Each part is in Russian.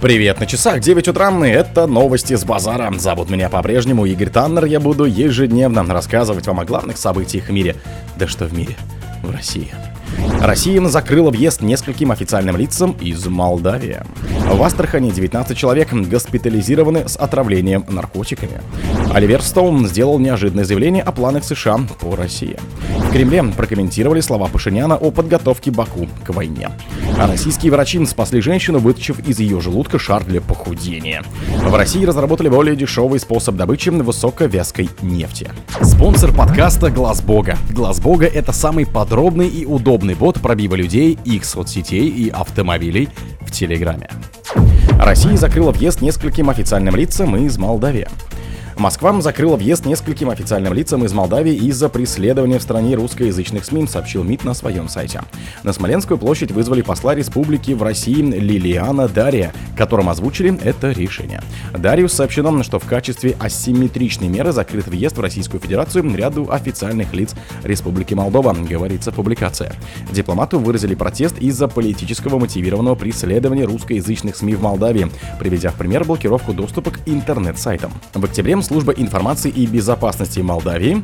Привет, на часах 9 утра, и это новости с базара. Зовут меня по-прежнему Игорь Таннер, я буду ежедневно рассказывать вам о главных событиях в мире. Да что в мире? В России. Россия закрыла въезд нескольким официальным лицам из Молдавии. В Астрахани 19 человек госпитализированы с отравлением наркотиками. Оливер Стоун сделал неожиданное заявление о планах США по России. В Кремле прокомментировали слова Пашиняна о подготовке Баку к войне. А российские врачи спасли женщину, вытащив из ее желудка шар для похудения. В России разработали более дешевый способ добычи высоковязкой нефти. Спонсор подкаста Глаз Бога. Глаз Бога это самый подробный и удобный бот пробива людей, их соцсетей и автомобилей в Телеграме. Россия закрыла въезд нескольким официальным лицам из Молдавии. Москва закрыла въезд нескольким официальным лицам из Молдавии из-за преследования в стране русскоязычных СМИ, сообщил МИД на своем сайте. На Смоленскую площадь вызвали посла республики в России Лилиана Дария, которым озвучили это решение. Дариус сообщено, что в качестве асимметричной меры закрыт въезд в Российскую Федерацию ряду официальных лиц Республики Молдова, говорится публикация. Дипломату выразили протест из-за политического мотивированного преследования русскоязычных СМИ в Молдавии, приведя в пример блокировку доступа к интернет-сайтам. В октябре служба информации и безопасности Молдавии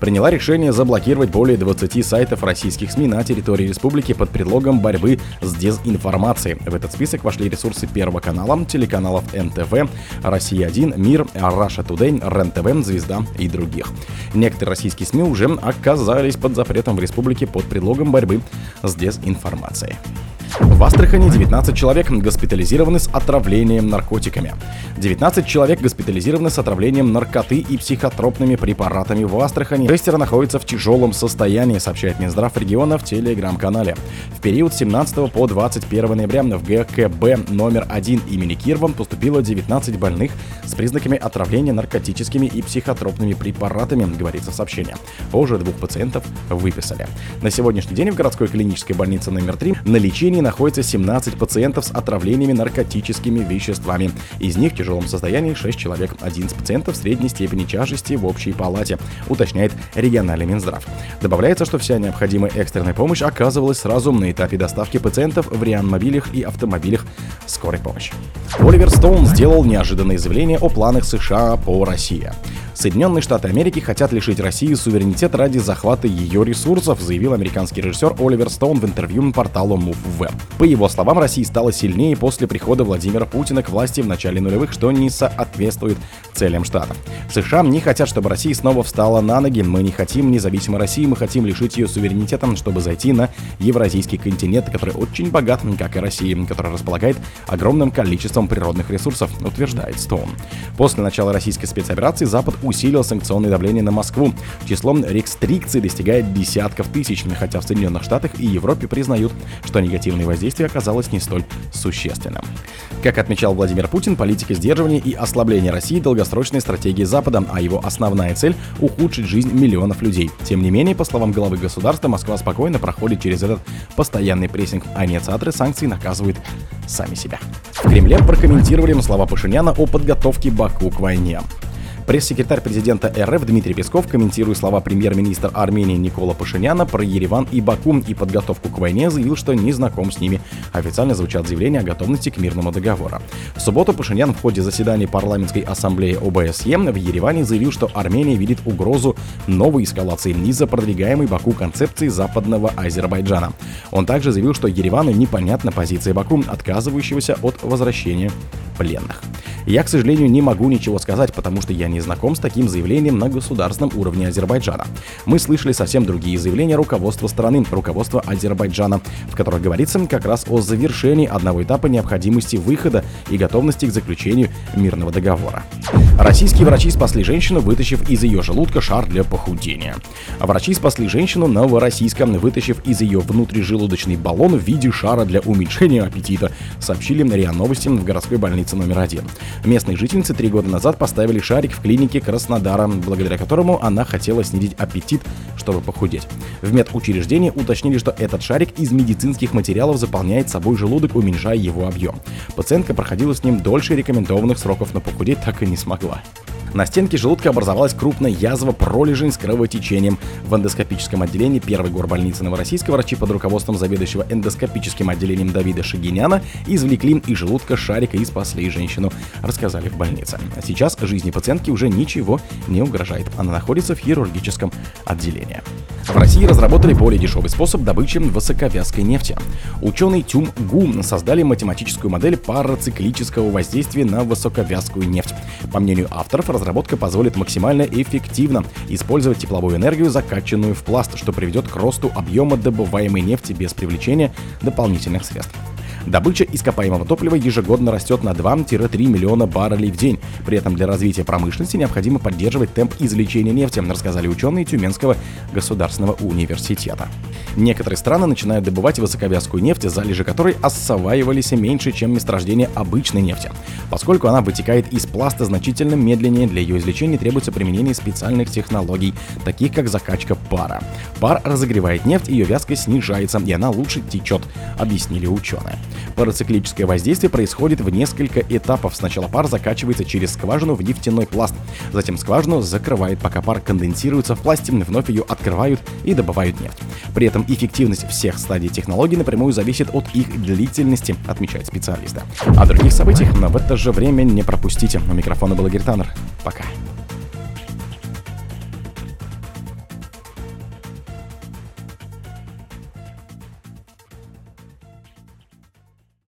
приняла решение заблокировать более 20 сайтов российских СМИ на территории республики под предлогом борьбы с дезинформацией. В этот список вошли ресурсы Первого канала, телеканалов НТВ, Россия-1, Мир, Раша Today, РЕН-ТВ, Звезда и других. Некоторые российские СМИ уже оказались под запретом в республике под предлогом борьбы с дезинформацией. В Астрахани 19 человек госпитализированы с отравлением наркотиками. 19 человек госпитализированы с отравлением наркоты и психотропными препаратами в Астрахани. Шестеро находятся в тяжелом состоянии, сообщает Минздрав региона в телеграм-канале. В период с 17 по 21 ноября в ГКБ номер 1 имени Кирова поступило 19 больных с признаками отравления наркотическими и психотропными препаратами, говорится в сообщении. Позже двух пациентов выписали. На сегодняшний день в городской клинической больнице номер 3 на лечении находится 17 пациентов с отравлениями наркотическими веществами. Из них в тяжелом состоянии 6 человек, 11 пациентов средней степени тяжести в общей палате, уточняет региональный Минздрав. Добавляется, что вся необходимая экстренная помощь оказывалась сразу на этапе доставки пациентов в реанмобилях и автомобилях скорой помощи. Оливер Стоун сделал неожиданное заявление о планах США по России. Соединенные Штаты Америки хотят лишить России суверенитет ради захвата ее ресурсов, заявил американский режиссер Оливер Стоун в интервью порталу MoveWeb. По его словам, Россия стала сильнее после прихода Владимира Путина к власти в начале нулевых, что не соответствует целям Штатов. США не хотят, чтобы Россия снова встала на ноги. Мы не хотим независимой России, мы хотим лишить ее суверенитета, чтобы зайти на евразийский континент, который очень богат, как и Россия, который располагает огромным количеством природных ресурсов, утверждает Стоун. После начала российской спецоперации Запад усилил санкционное давление на Москву. Числом рестрикций достигает десятков тысяч, хотя в Соединенных Штатах и Европе признают, что негативное воздействие оказалось не столь существенным. Как отмечал Владимир Путин, политика сдерживания и ослабления России – долгосрочная стратегия Запада, а его основная цель – ухудшить жизнь миллионов людей. Тем не менее, по словам главы государства, Москва спокойно проходит через этот постоянный прессинг, а инициаторы санкций наказывают сами себя. В Кремле прокомментировали слова Пашиняна о подготовке Баку к войне. Пресс-секретарь президента РФ Дмитрий Песков, комментируя слова премьер-министра Армении Никола Пашиняна про Ереван и Баку и подготовку к войне, заявил, что не знаком с ними. Официально звучат заявления о готовности к мирному договору. В субботу Пашинян в ходе заседания парламентской ассамблеи ОБСЕ в Ереване заявил, что Армения видит угрозу новой эскалации из-за продвигаемой Баку концепции западного Азербайджана. Он также заявил, что Еревану непонятна позиция Баку, отказывающегося от возвращения пленных. Я, к сожалению, не могу ничего сказать, потому что я не знаком с таким заявлением на государственном уровне Азербайджана. Мы слышали совсем другие заявления руководства страны, руководства Азербайджана, в которых говорится как раз о завершении одного этапа необходимости выхода и готовности к заключению мирного договора. Российские врачи спасли женщину, вытащив из ее желудка шар для похудения. Врачи спасли женщину новороссийском, вытащив из ее внутрижелудочный баллон в виде шара для уменьшения аппетита, сообщили РИА Новости в городской больнице номер один. Местные жительницы три года назад поставили шарик в клинике Краснодара, благодаря которому она хотела снизить аппетит, чтобы похудеть. В медучреждении уточнили, что этот шарик из медицинских материалов заполняет собой желудок, уменьшая его объем. Пациентка проходила с ним дольше рекомендованных сроков, но похудеть так и не смогла. На стенке желудка образовалась крупная язва пролежень с кровотечением. В эндоскопическом отделении первой горбольницы Новороссийска врачи под руководством заведующего эндоскопическим отделением Давида Шагиняна извлекли из желудка шарика и спасли женщину, рассказали в больнице. А сейчас жизни пациентки уже ничего не угрожает. Она находится в хирургическом отделении. В России разработали более дешевый способ добычи высоковязкой нефти. Ученые Тюм Гу создали математическую модель парациклического воздействия на высоковязкую нефть. По мнению авторов, разработка позволит максимально эффективно использовать тепловую энергию, закачанную в пласт, что приведет к росту объема добываемой нефти без привлечения дополнительных средств. Добыча ископаемого топлива ежегодно растет на 2-3 миллиона баррелей в день. При этом для развития промышленности необходимо поддерживать темп извлечения нефти, рассказали ученые Тюменского государственного университета. Некоторые страны начинают добывать высоковязкую нефть, залежи которой осваивались меньше, чем месторождение обычной нефти. Поскольку она вытекает из пласта значительно медленнее, для ее извлечения требуется применение специальных технологий, таких как закачка пара. Пар разогревает нефть, ее вязкость снижается, и она лучше течет, объяснили ученые. Парациклическое воздействие происходит в несколько этапов. Сначала пар закачивается через скважину в нефтяной пласт, затем скважину закрывает, пока пар конденсируется в пласте, вновь ее открывают и добывают нефть. При этом эффективность всех стадий технологии напрямую зависит от их длительности, отмечает специалисты. О других событиях, в это же время не пропустите. У микрофона был Игорь Таннер. Пока.